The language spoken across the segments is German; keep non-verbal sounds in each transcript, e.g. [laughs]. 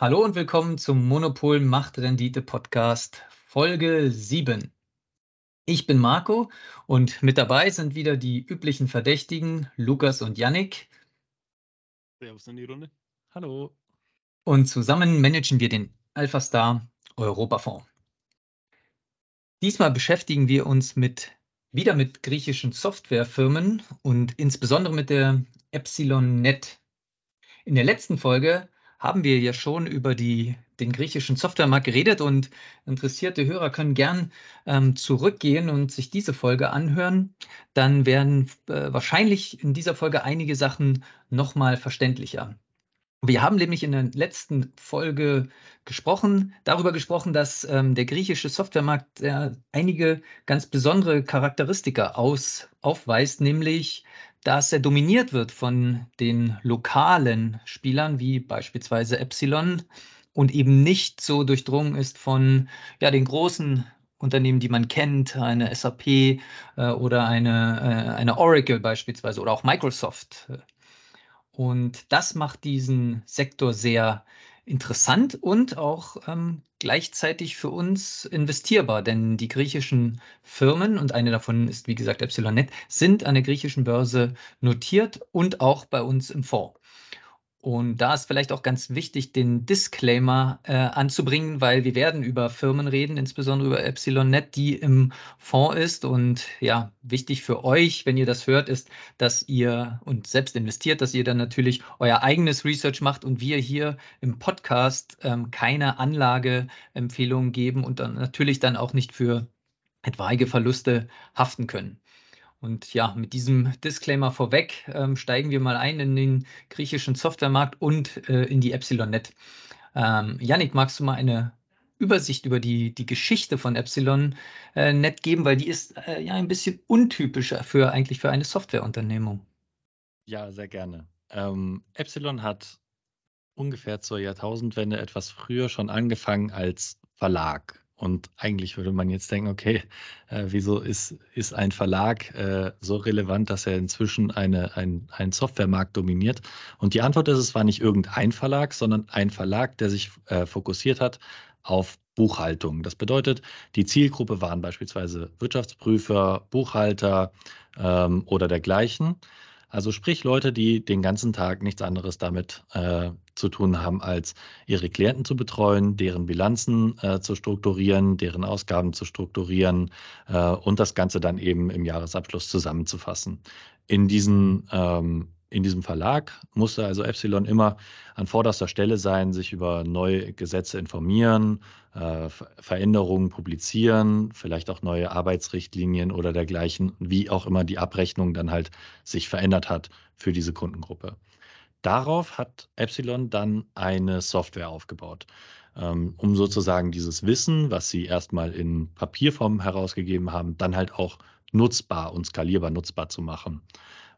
Hallo und willkommen zum Monopol Macht Rendite Podcast Folge 7. Ich bin Marco und mit dabei sind wieder die üblichen Verdächtigen Lukas und Yannick. Servus in die Runde. Hallo. Und zusammen managen wir den Alpha Star Europafonds. Diesmal beschäftigen wir uns mit, wieder mit griechischen Softwarefirmen und insbesondere mit der Epsilon Net. In der letzten Folge haben wir ja schon über die, den griechischen Softwaremarkt geredet und interessierte Hörer können gern ähm, zurückgehen und sich diese Folge anhören. Dann werden äh, wahrscheinlich in dieser Folge einige Sachen nochmal verständlicher. Wir haben nämlich in der letzten Folge gesprochen, darüber gesprochen, dass ähm, der griechische Softwaremarkt äh, einige ganz besondere Charakteristika aus, aufweist, nämlich dass er dominiert wird von den lokalen Spielern wie beispielsweise Epsilon und eben nicht so durchdrungen ist von ja, den großen Unternehmen, die man kennt, eine SAP äh, oder eine, äh, eine Oracle beispielsweise oder auch Microsoft. Und das macht diesen Sektor sehr interessant und auch ähm, gleichzeitig für uns investierbar, denn die griechischen Firmen, und eine davon ist wie gesagt EpsilonNet, sind an der griechischen Börse notiert und auch bei uns im Fonds. Und da ist vielleicht auch ganz wichtig, den Disclaimer äh, anzubringen, weil wir werden über Firmen reden, insbesondere über EpsilonNet, die im Fonds ist. Und ja, wichtig für euch, wenn ihr das hört, ist, dass ihr und selbst investiert, dass ihr dann natürlich euer eigenes Research macht und wir hier im Podcast ähm, keine Anlageempfehlungen geben und dann natürlich dann auch nicht für etwaige Verluste haften können. Und ja, mit diesem Disclaimer vorweg ähm, steigen wir mal ein in den griechischen Softwaremarkt und äh, in die EpsilonNet. Ähm, Yannick, magst du mal eine Übersicht über die, die Geschichte von EpsilonNet äh, geben, weil die ist äh, ja ein bisschen untypischer für eigentlich für eine Softwareunternehmung. Ja, sehr gerne. Ähm, Epsilon hat ungefähr zur Jahrtausendwende etwas früher schon angefangen als Verlag. Und eigentlich würde man jetzt denken, okay, äh, wieso ist, ist ein Verlag äh, so relevant, dass er inzwischen eine, ein, einen Softwaremarkt dominiert? Und die Antwort ist, es war nicht irgendein Verlag, sondern ein Verlag, der sich äh, fokussiert hat auf Buchhaltung. Das bedeutet, die Zielgruppe waren beispielsweise Wirtschaftsprüfer, Buchhalter ähm, oder dergleichen. Also sprich Leute, die den ganzen Tag nichts anderes damit äh, zu tun haben, als ihre Klienten zu betreuen, deren Bilanzen äh, zu strukturieren, deren Ausgaben zu strukturieren äh, und das Ganze dann eben im Jahresabschluss zusammenzufassen. In diesen ähm, in diesem Verlag musste also Epsilon immer an vorderster Stelle sein, sich über neue Gesetze informieren, äh, Veränderungen publizieren, vielleicht auch neue Arbeitsrichtlinien oder dergleichen, wie auch immer die Abrechnung dann halt sich verändert hat für diese Kundengruppe. Darauf hat Epsilon dann eine Software aufgebaut, ähm, um sozusagen dieses Wissen, was sie erstmal in Papierform herausgegeben haben, dann halt auch nutzbar und skalierbar nutzbar zu machen.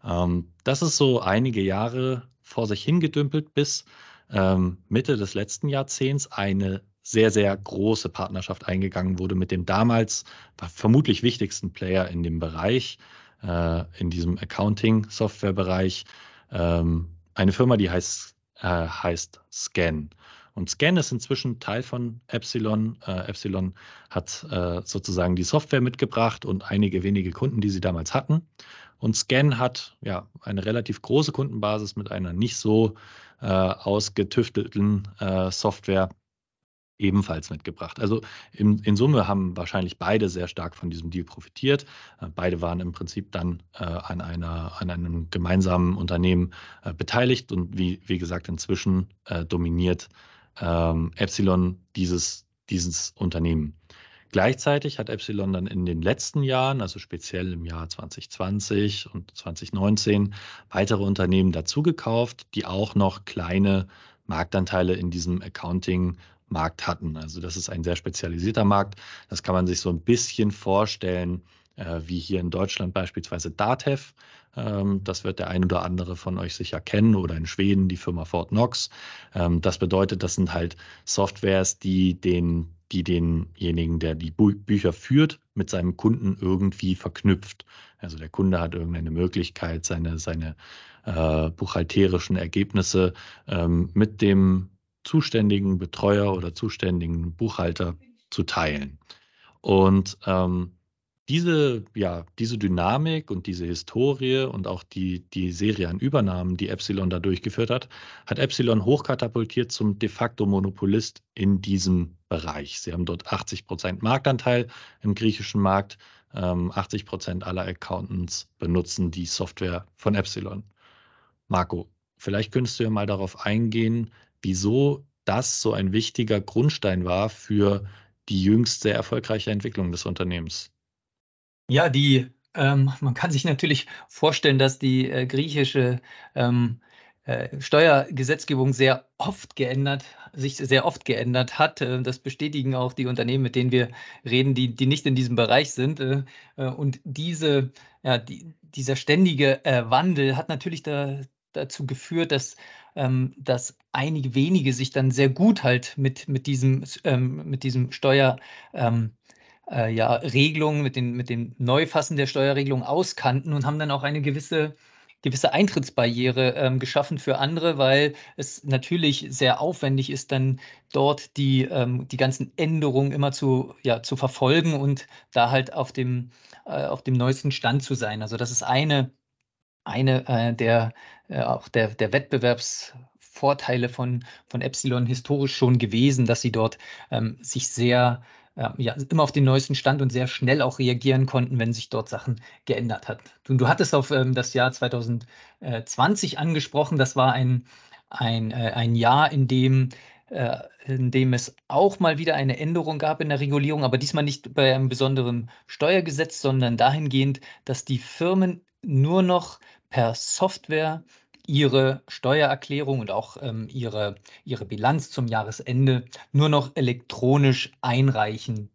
Ähm, das ist so einige Jahre vor sich hingedümpelt, bis ähm, Mitte des letzten Jahrzehnts eine sehr, sehr große Partnerschaft eingegangen wurde mit dem damals vermutlich wichtigsten Player in dem Bereich, äh, in diesem Accounting-Software-Bereich. Ähm, eine Firma, die heißt, äh, heißt Scan. Und Scan ist inzwischen Teil von Epsilon. Äh, Epsilon hat äh, sozusagen die Software mitgebracht und einige wenige Kunden, die sie damals hatten. Und Scan hat ja eine relativ große Kundenbasis mit einer nicht so äh, ausgetüftelten äh, Software ebenfalls mitgebracht. Also in, in, Summe haben wahrscheinlich beide sehr stark von diesem Deal profitiert. Äh, beide waren im Prinzip dann äh, an, einer, an einem gemeinsamen Unternehmen äh, beteiligt und wie, wie gesagt, inzwischen äh, dominiert ähm, Epsilon dieses, dieses Unternehmen. Gleichzeitig hat Epsilon dann in den letzten Jahren, also speziell im Jahr 2020 und 2019, weitere Unternehmen dazugekauft, die auch noch kleine Marktanteile in diesem Accounting-Markt hatten. Also das ist ein sehr spezialisierter Markt. Das kann man sich so ein bisschen vorstellen, wie hier in Deutschland beispielsweise Datev. Ähm, das wird der ein oder andere von euch sicher kennen oder in Schweden die Firma Fort Knox. Ähm, das bedeutet, das sind halt Softwares, die den die denjenigen, der die Bücher führt, mit seinem Kunden irgendwie verknüpft. Also der Kunde hat irgendeine Möglichkeit, seine, seine äh, buchhalterischen Ergebnisse ähm, mit dem zuständigen Betreuer oder zuständigen Buchhalter zu teilen. Und ähm, diese, ja, diese Dynamik und diese Historie und auch die, die Serie an Übernahmen, die Epsilon da durchgeführt hat, hat Epsilon hochkatapultiert zum de facto Monopolist in diesem Bereich. Sie haben dort 80 Prozent Marktanteil im griechischen Markt. 80 ähm, Prozent aller Accountants benutzen die Software von Epsilon. Marco, vielleicht könntest du ja mal darauf eingehen, wieso das so ein wichtiger Grundstein war für die jüngst sehr erfolgreiche Entwicklung des Unternehmens. Ja, die, ähm, man kann sich natürlich vorstellen, dass die äh, griechische ähm, äh, Steuergesetzgebung sehr oft geändert, sich sehr oft geändert hat. Äh, das bestätigen auch die Unternehmen, mit denen wir reden, die, die nicht in diesem Bereich sind. Äh, äh, und diese, ja, die, dieser ständige Wandel hat natürlich da, dazu geführt, dass, ähm, dass einige wenige sich dann sehr gut halt mit, mit diesem, ähm, mit diesem Steuer ähm, äh, ja, Regelungen, mit den, mit den Neufassen der Steuerregelung auskannten und haben dann auch eine gewisse gewisse Eintrittsbarriere ähm, geschaffen für andere, weil es natürlich sehr aufwendig ist, dann dort die, ähm, die ganzen Änderungen immer zu, ja, zu verfolgen und da halt auf dem, äh, auf dem neuesten Stand zu sein. Also das ist eine, eine äh, der, äh, auch der, der Wettbewerbsvorteile von, von Epsilon historisch schon gewesen, dass sie dort ähm, sich sehr ja, immer auf den neuesten Stand und sehr schnell auch reagieren konnten, wenn sich dort Sachen geändert hat. Du, du hattest auf ähm, das Jahr 2020 angesprochen. Das war ein, ein, äh, ein Jahr, in dem, äh, in dem es auch mal wieder eine Änderung gab in der Regulierung, aber diesmal nicht bei einem besonderen Steuergesetz, sondern dahingehend, dass die Firmen nur noch per Software ihre Steuererklärung und auch ähm, ihre, ihre Bilanz zum Jahresende nur noch elektronisch einreichen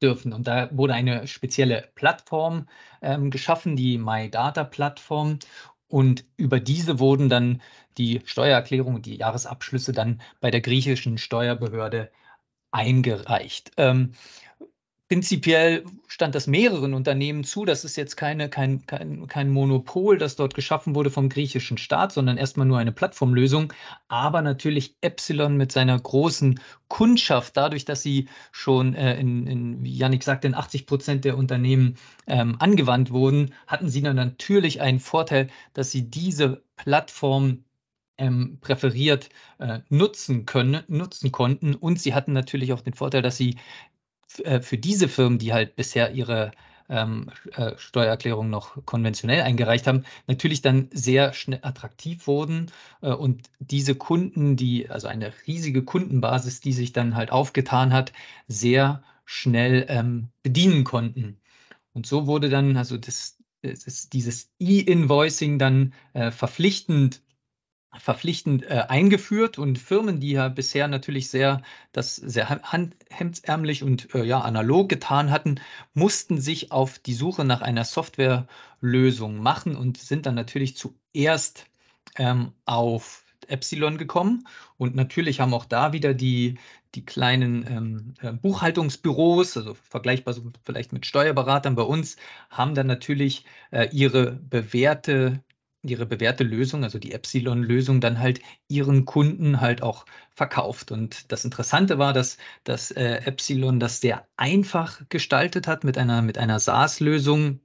dürfen. Und da wurde eine spezielle Plattform ähm, geschaffen, die MyData-Plattform. Und über diese wurden dann die Steuererklärungen und die Jahresabschlüsse dann bei der griechischen Steuerbehörde eingereicht. Ähm, Prinzipiell stand das mehreren Unternehmen zu. Das ist jetzt keine, kein, kein, kein Monopol, das dort geschaffen wurde vom griechischen Staat, sondern erstmal nur eine Plattformlösung. Aber natürlich Epsilon mit seiner großen Kundschaft, dadurch, dass sie schon äh, in, in, wie Janik sagte, in 80 Prozent der Unternehmen ähm, angewandt wurden, hatten sie dann natürlich einen Vorteil, dass sie diese Plattform ähm, präferiert äh, nutzen können, nutzen konnten. Und sie hatten natürlich auch den Vorteil, dass sie für diese Firmen, die halt bisher ihre ähm, äh, Steuererklärung noch konventionell eingereicht haben, natürlich dann sehr schnell attraktiv wurden äh, und diese Kunden, die, also eine riesige Kundenbasis, die sich dann halt aufgetan hat, sehr schnell ähm, bedienen konnten. Und so wurde dann, also das, das dieses E-Invoicing dann äh, verpflichtend verpflichtend äh, eingeführt und Firmen, die ja bisher natürlich sehr das sehr hemdsärmlich und äh, ja analog getan hatten, mussten sich auf die Suche nach einer Softwarelösung machen und sind dann natürlich zuerst ähm, auf Epsilon gekommen. Und natürlich haben auch da wieder die die kleinen ähm, äh, Buchhaltungsbüros, also vergleichbar so vielleicht mit Steuerberatern bei uns, haben dann natürlich äh, ihre bewährte ihre bewährte Lösung, also die Epsilon-Lösung, dann halt ihren Kunden halt auch verkauft. Und das Interessante war, dass, dass äh, Epsilon das sehr einfach gestaltet hat mit einer, mit einer SaaS-Lösung,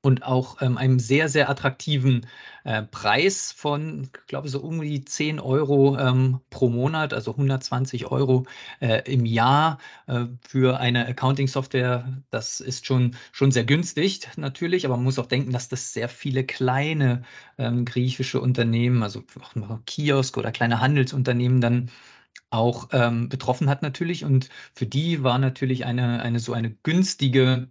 und auch ähm, einem sehr, sehr attraktiven äh, Preis von, ich glaube, so um die 10 Euro ähm, pro Monat, also 120 Euro äh, im Jahr äh, für eine Accounting-Software. Das ist schon, schon sehr günstig natürlich, aber man muss auch denken, dass das sehr viele kleine ähm, griechische Unternehmen, also auch Kiosk oder kleine Handelsunternehmen dann auch ähm, betroffen hat natürlich. Und für die war natürlich eine, eine so eine günstige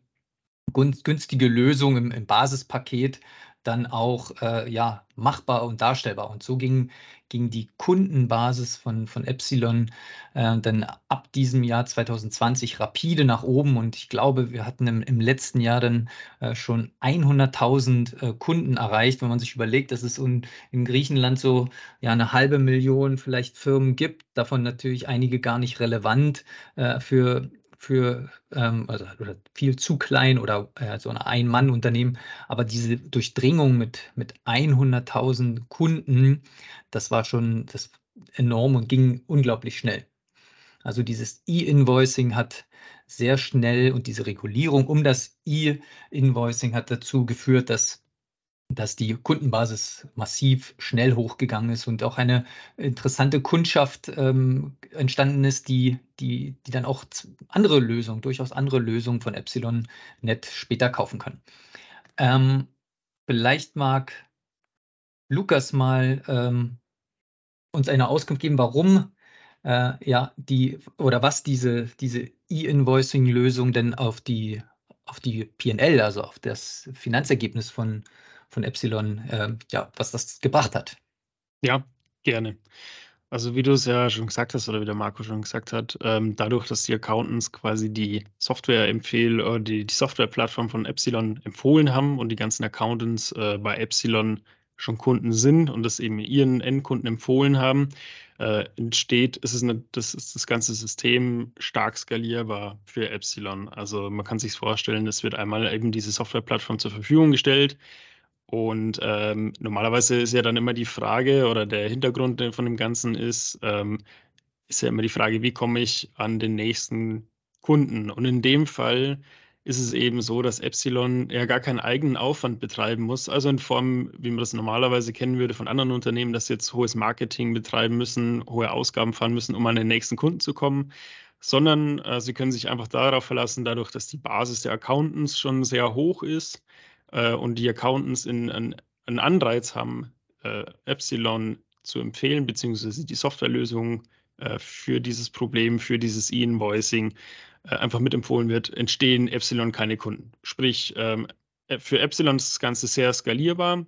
günstige Lösung im, im Basispaket dann auch äh, ja, machbar und darstellbar. Und so ging, ging die Kundenbasis von, von Epsilon äh, dann ab diesem Jahr 2020 rapide nach oben. Und ich glaube, wir hatten im, im letzten Jahr dann äh, schon 100.000 äh, Kunden erreicht, wenn man sich überlegt, dass es in, in Griechenland so ja, eine halbe Million vielleicht Firmen gibt, davon natürlich einige gar nicht relevant äh, für für ähm, also viel zu klein oder äh, so ein Ein-Mann-Unternehmen. Aber diese Durchdringung mit, mit 100.000 Kunden, das war schon, das enorm und ging unglaublich schnell. Also dieses E-Invoicing hat sehr schnell und diese Regulierung um das E-Invoicing hat dazu geführt, dass dass die Kundenbasis massiv schnell hochgegangen ist und auch eine interessante Kundschaft ähm, entstanden ist, die, die, die dann auch andere Lösungen, durchaus andere Lösungen von Epsilon Net später kaufen kann. Ähm, vielleicht mag Lukas mal ähm, uns eine Auskunft geben, warum äh, ja die oder was diese, diese E-Invoicing-Lösung denn auf die, auf die PL, also auf das Finanzergebnis von, von Epsilon, äh, ja, was das gebracht hat. Ja, gerne. Also wie du es ja schon gesagt hast oder wie der Marco schon gesagt hat, ähm, dadurch, dass die Accountants quasi die Software empfehlen oder die, die Softwareplattform von Epsilon empfohlen haben und die ganzen Accountants äh, bei Epsilon schon Kunden sind und das eben ihren Endkunden empfohlen haben, äh, entsteht, ist es eine, das ist das ganze System stark skalierbar für Epsilon. Also man kann sich vorstellen, es wird einmal eben diese Softwareplattform zur Verfügung gestellt. Und ähm, normalerweise ist ja dann immer die Frage oder der Hintergrund von dem Ganzen ist, ähm, ist ja immer die Frage, wie komme ich an den nächsten Kunden? Und in dem Fall ist es eben so, dass Epsilon ja gar keinen eigenen Aufwand betreiben muss, also in Form, wie man das normalerweise kennen würde von anderen Unternehmen, dass sie jetzt hohes Marketing betreiben müssen, hohe Ausgaben fahren müssen, um an den nächsten Kunden zu kommen, sondern äh, sie können sich einfach darauf verlassen, dadurch, dass die Basis der Accountants schon sehr hoch ist äh, und die Accountants in, in, einen Anreiz haben, äh, Epsilon zu empfehlen, beziehungsweise die Softwarelösung äh, für dieses Problem, für dieses E-Invoicing äh, einfach mitempfohlen wird, entstehen Epsilon keine Kunden. Sprich, ähm, äh, für Epsilon ist das Ganze sehr skalierbar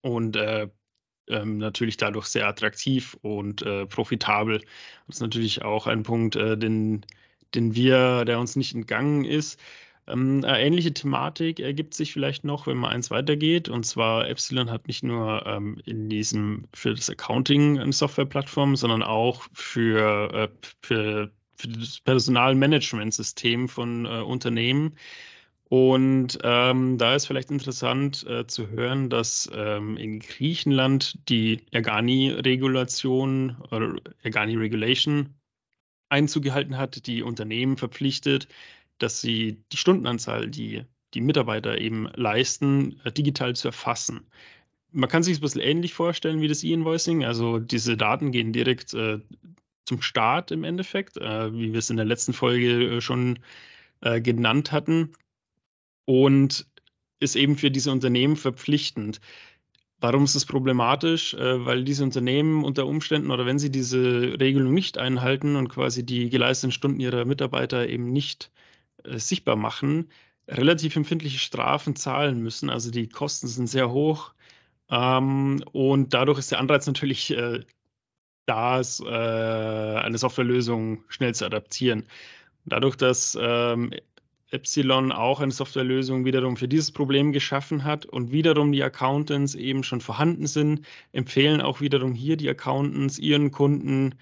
und äh, ähm, natürlich dadurch sehr attraktiv und äh, profitabel. Das ist natürlich auch ein Punkt, äh, den, den wir, der uns nicht entgangen ist. Ähm, eine ähnliche Thematik ergibt sich vielleicht noch, wenn man eins weitergeht. Und zwar Epsilon hat nicht nur ähm, in diesem für das Accounting eine Softwareplattform, sondern auch für, äh, für für das Personalmanagementsystem von äh, Unternehmen. Und ähm, da ist vielleicht interessant äh, zu hören, dass ähm, in Griechenland die Ergani-Regulation oder Ergani-Regulation Einzug gehalten hat, die Unternehmen verpflichtet, dass sie die Stundenanzahl, die die Mitarbeiter eben leisten, äh, digital zu erfassen. Man kann sich es ein bisschen ähnlich vorstellen wie das E-Invoicing. Also diese Daten gehen direkt äh, zum Start im Endeffekt, äh, wie wir es in der letzten Folge äh, schon äh, genannt hatten. Und ist eben für diese Unternehmen verpflichtend. Warum ist es problematisch? Äh, weil diese Unternehmen unter Umständen oder wenn sie diese Regelung nicht einhalten und quasi die geleisteten Stunden ihrer Mitarbeiter eben nicht äh, sichtbar machen, relativ empfindliche Strafen zahlen müssen. Also die Kosten sind sehr hoch. Ähm, und dadurch ist der Anreiz natürlich äh, da äh, eine Softwarelösung schnell zu adaptieren. Dadurch, dass ähm, Epsilon auch eine Softwarelösung wiederum für dieses Problem geschaffen hat und wiederum die Accountants eben schon vorhanden sind, empfehlen auch wiederum hier die Accountants ihren Kunden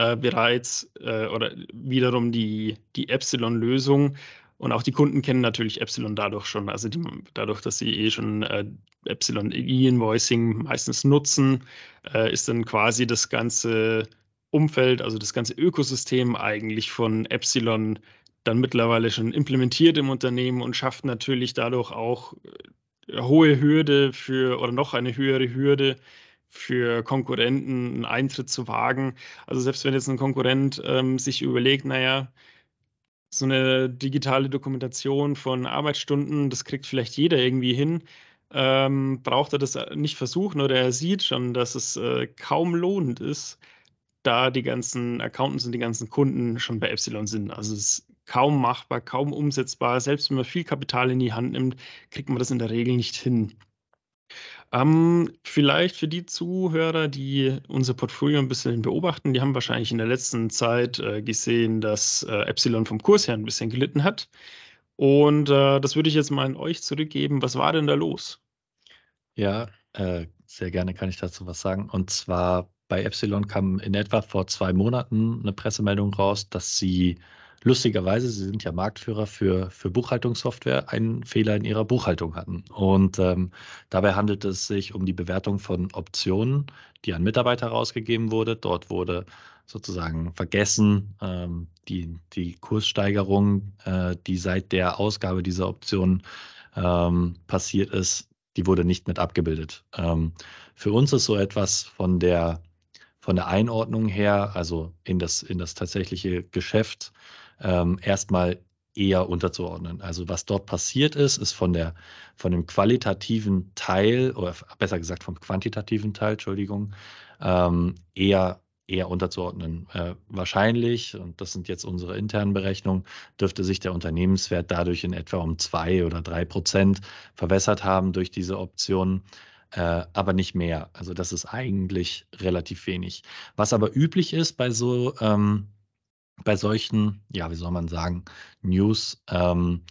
äh, bereits äh, oder wiederum die, die Epsilon-Lösung und auch die Kunden kennen natürlich Epsilon dadurch schon. Also die, dadurch, dass sie eh schon äh, Epsilon E-Invoicing meistens nutzen, äh, ist dann quasi das ganze Umfeld, also das ganze Ökosystem eigentlich von Epsilon dann mittlerweile schon implementiert im Unternehmen und schafft natürlich dadurch auch äh, hohe Hürde für oder noch eine höhere Hürde für Konkurrenten einen Eintritt zu wagen. Also selbst wenn jetzt ein Konkurrent ähm, sich überlegt, naja, so eine digitale Dokumentation von Arbeitsstunden, das kriegt vielleicht jeder irgendwie hin. Ähm, braucht er das nicht versuchen oder er sieht schon, dass es äh, kaum lohnend ist, da die ganzen Accountants und die ganzen Kunden schon bei Epsilon sind. Also es ist kaum machbar, kaum umsetzbar. Selbst wenn man viel Kapital in die Hand nimmt, kriegt man das in der Regel nicht hin. Ähm, vielleicht für die Zuhörer, die unser Portfolio ein bisschen beobachten, die haben wahrscheinlich in der letzten Zeit äh, gesehen, dass äh, Epsilon vom Kurs her ein bisschen gelitten hat. Und äh, das würde ich jetzt mal an euch zurückgeben. Was war denn da los? Ja, äh, sehr gerne kann ich dazu was sagen. Und zwar bei Epsilon kam in etwa vor zwei Monaten eine Pressemeldung raus, dass sie lustigerweise, sie sind ja Marktführer für, für Buchhaltungssoftware, einen Fehler in ihrer Buchhaltung hatten. Und ähm, dabei handelt es sich um die Bewertung von Optionen, die an Mitarbeiter rausgegeben wurde. Dort wurde sozusagen vergessen, ähm, die, die Kurssteigerung, äh, die seit der Ausgabe dieser Optionen ähm, passiert ist, die wurde nicht mit abgebildet. Ähm, für uns ist so etwas von der, von der Einordnung her, also in das, in das tatsächliche Geschäft, ähm, erstmal eher unterzuordnen. Also was dort passiert ist, ist von der von dem qualitativen Teil oder besser gesagt vom quantitativen Teil, Entschuldigung, ähm, eher eher unterzuordnen. Äh, wahrscheinlich, und das sind jetzt unsere internen Berechnungen, dürfte sich der Unternehmenswert dadurch in etwa um zwei oder drei Prozent verwässert haben durch diese Optionen. Äh, aber nicht mehr. Also das ist eigentlich relativ wenig. Was aber üblich ist bei so ähm, bei solchen, ja, wie soll man sagen, News, ähm,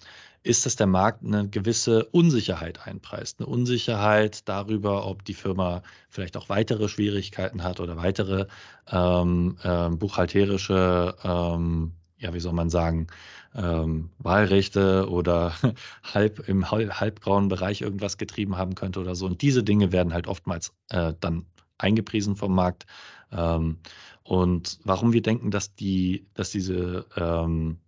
ist, dass der Markt eine gewisse Unsicherheit einpreist. Eine Unsicherheit darüber, ob die Firma vielleicht auch weitere Schwierigkeiten hat oder weitere ähm, äh, buchhalterische, ähm, ja, wie soll man sagen, ähm, Wahlrechte oder [laughs] halb im halbgrauen Bereich irgendwas getrieben haben könnte oder so. Und diese Dinge werden halt oftmals äh, dann eingepriesen vom Markt. Ähm, und warum wir denken, dass die, dass diese ähm,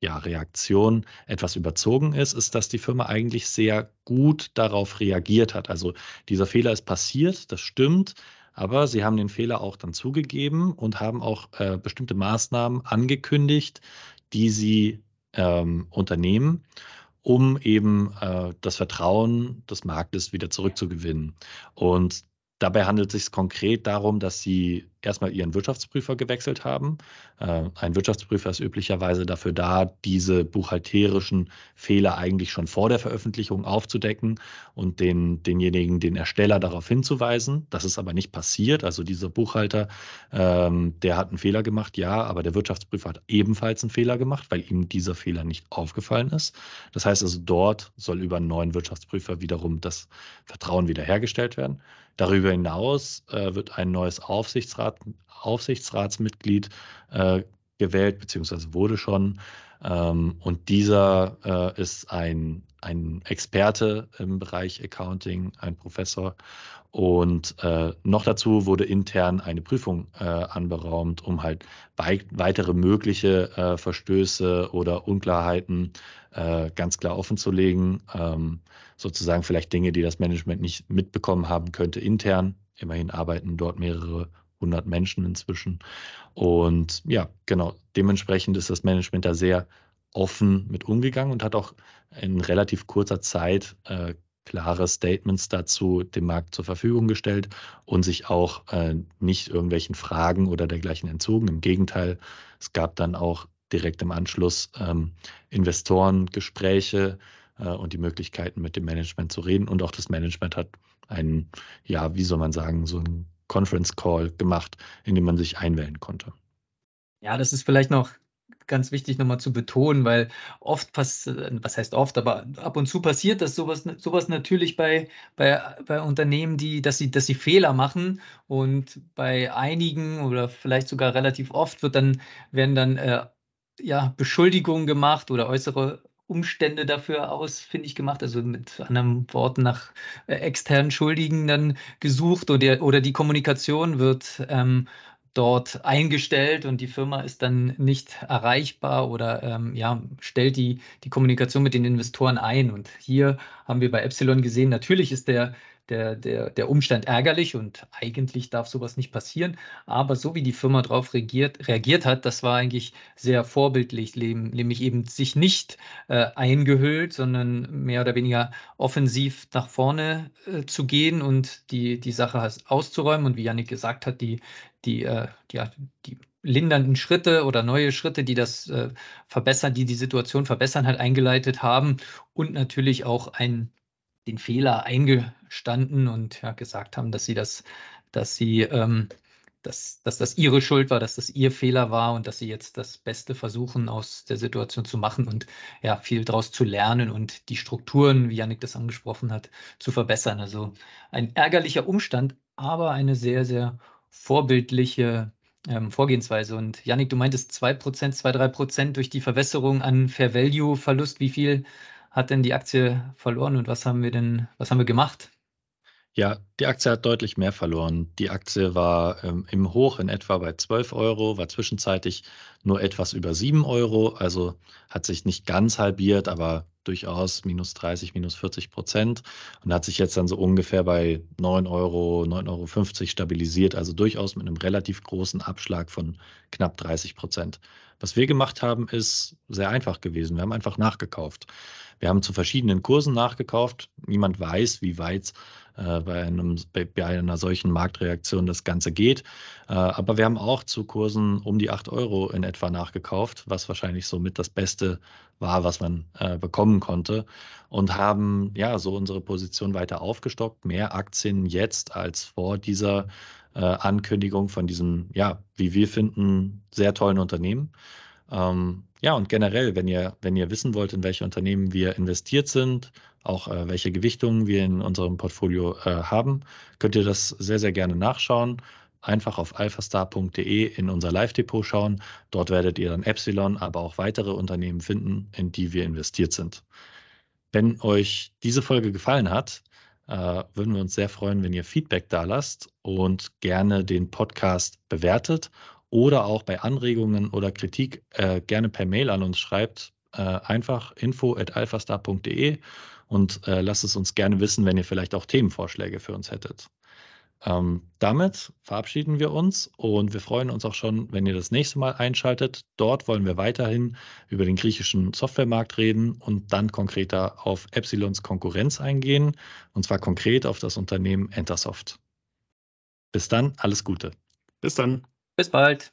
ja, Reaktion etwas überzogen ist, ist, dass die Firma eigentlich sehr gut darauf reagiert hat. Also dieser Fehler ist passiert, das stimmt, aber sie haben den Fehler auch dann zugegeben und haben auch äh, bestimmte Maßnahmen angekündigt, die sie ähm, unternehmen, um eben äh, das Vertrauen des Marktes wieder zurückzugewinnen. Und Dabei handelt es sich konkret darum, dass sie erstmal ihren Wirtschaftsprüfer gewechselt haben. Äh, ein Wirtschaftsprüfer ist üblicherweise dafür da, diese buchhalterischen Fehler eigentlich schon vor der Veröffentlichung aufzudecken und den, denjenigen, den Ersteller darauf hinzuweisen. Das ist aber nicht passiert. Also dieser Buchhalter, ähm, der hat einen Fehler gemacht, ja, aber der Wirtschaftsprüfer hat ebenfalls einen Fehler gemacht, weil ihm dieser Fehler nicht aufgefallen ist. Das heißt also, dort soll über einen neuen Wirtschaftsprüfer wiederum das Vertrauen wiederhergestellt werden. Darüber hinaus äh, wird ein neues Aufsichtsrat, Aufsichtsratsmitglied äh, gewählt, beziehungsweise wurde schon. Ähm, und dieser äh, ist ein, ein Experte im Bereich Accounting, ein Professor. Und äh, noch dazu wurde intern eine Prüfung äh, anberaumt, um halt wei weitere mögliche äh, Verstöße oder Unklarheiten äh, ganz klar offenzulegen. Ähm, sozusagen vielleicht Dinge, die das Management nicht mitbekommen haben könnte intern. Immerhin arbeiten dort mehrere hundert Menschen inzwischen. Und ja, genau, dementsprechend ist das Management da sehr offen mit umgegangen und hat auch in relativ kurzer Zeit äh, klare Statements dazu dem Markt zur Verfügung gestellt und sich auch äh, nicht irgendwelchen Fragen oder dergleichen entzogen. Im Gegenteil, es gab dann auch direkt im Anschluss ähm, Investorengespräche äh, und die Möglichkeiten mit dem Management zu reden. Und auch das Management hat einen, ja, wie soll man sagen, so einen Conference Call gemacht, in dem man sich einwählen konnte. Ja, das ist vielleicht noch ganz wichtig nochmal zu betonen, weil oft passiert, was heißt oft, aber ab und zu passiert das sowas, sowas natürlich bei, bei, bei Unternehmen, die, dass sie, dass sie Fehler machen und bei einigen oder vielleicht sogar relativ oft wird dann, werden dann äh, ja, Beschuldigungen gemacht oder äußere Umstände dafür ausfindig gemacht, also mit anderen Worten nach äh, externen Schuldigen dann gesucht oder, oder die Kommunikation wird ähm, dort eingestellt und die Firma ist dann nicht erreichbar oder ähm, ja, stellt die, die Kommunikation mit den Investoren ein. Und hier haben wir bei Epsilon gesehen, natürlich ist der der, der, der Umstand ärgerlich und eigentlich darf sowas nicht passieren. Aber so wie die Firma darauf reagiert, reagiert hat, das war eigentlich sehr vorbildlich, nämlich eben sich nicht äh, eingehüllt, sondern mehr oder weniger offensiv nach vorne äh, zu gehen und die, die Sache auszuräumen. Und wie Janik gesagt hat, die, die, äh, die, die lindernden Schritte oder neue Schritte, die das äh, verbessern, die die Situation verbessern, halt eingeleitet haben und natürlich auch ein den Fehler eingestanden und ja, gesagt haben, dass sie das, dass sie, ähm, dass, dass das ihre Schuld war, dass das ihr Fehler war und dass sie jetzt das Beste versuchen, aus der Situation zu machen und ja, viel daraus zu lernen und die Strukturen, wie Janik das angesprochen hat, zu verbessern. Also ein ärgerlicher Umstand, aber eine sehr, sehr vorbildliche ähm, Vorgehensweise. Und Yannick, du meintest 2%, 2, 3% durch die Verwässerung an Fair Value Verlust. Wie viel hat denn die Aktie verloren und was haben wir denn, was haben wir gemacht? Ja, die Aktie hat deutlich mehr verloren. Die Aktie war ähm, im Hoch in etwa bei 12 Euro, war zwischenzeitlich nur etwas über 7 Euro, also hat sich nicht ganz halbiert, aber durchaus minus 30, minus 40 Prozent und hat sich jetzt dann so ungefähr bei 9 Euro, 9,50 Euro stabilisiert, also durchaus mit einem relativ großen Abschlag von knapp 30 Prozent. Was wir gemacht haben, ist sehr einfach gewesen. Wir haben einfach nachgekauft. Wir haben zu verschiedenen Kursen nachgekauft. Niemand weiß, wie weit äh, bei, einem, bei, bei, einer solchen Marktreaktion das Ganze geht. Äh, aber wir haben auch zu Kursen um die 8 Euro in etwa nachgekauft, was wahrscheinlich somit das Beste war, was man äh, bekommen konnte. Und haben ja so unsere Position weiter aufgestockt, mehr Aktien jetzt als vor dieser äh, Ankündigung von diesem, ja, wie wir finden, sehr tollen Unternehmen. Ähm, ja, und generell, wenn ihr, wenn ihr wissen wollt, in welche Unternehmen wir investiert sind, auch äh, welche Gewichtungen wir in unserem Portfolio äh, haben, könnt ihr das sehr, sehr gerne nachschauen. Einfach auf alphastar.de in unser Live-Depot schauen. Dort werdet ihr dann Epsilon, aber auch weitere Unternehmen finden, in die wir investiert sind. Wenn euch diese Folge gefallen hat, äh, würden wir uns sehr freuen, wenn ihr Feedback da lasst und gerne den Podcast bewertet oder auch bei Anregungen oder Kritik äh, gerne per Mail an uns schreibt. Äh, einfach info at alphastar.de und äh, lasst es uns gerne wissen, wenn ihr vielleicht auch Themenvorschläge für uns hättet. Ähm, damit verabschieden wir uns und wir freuen uns auch schon, wenn ihr das nächste Mal einschaltet. Dort wollen wir weiterhin über den griechischen Softwaremarkt reden und dann konkreter auf Epsilons Konkurrenz eingehen, und zwar konkret auf das Unternehmen Entersoft. Bis dann, alles Gute. Bis dann. Bis bald.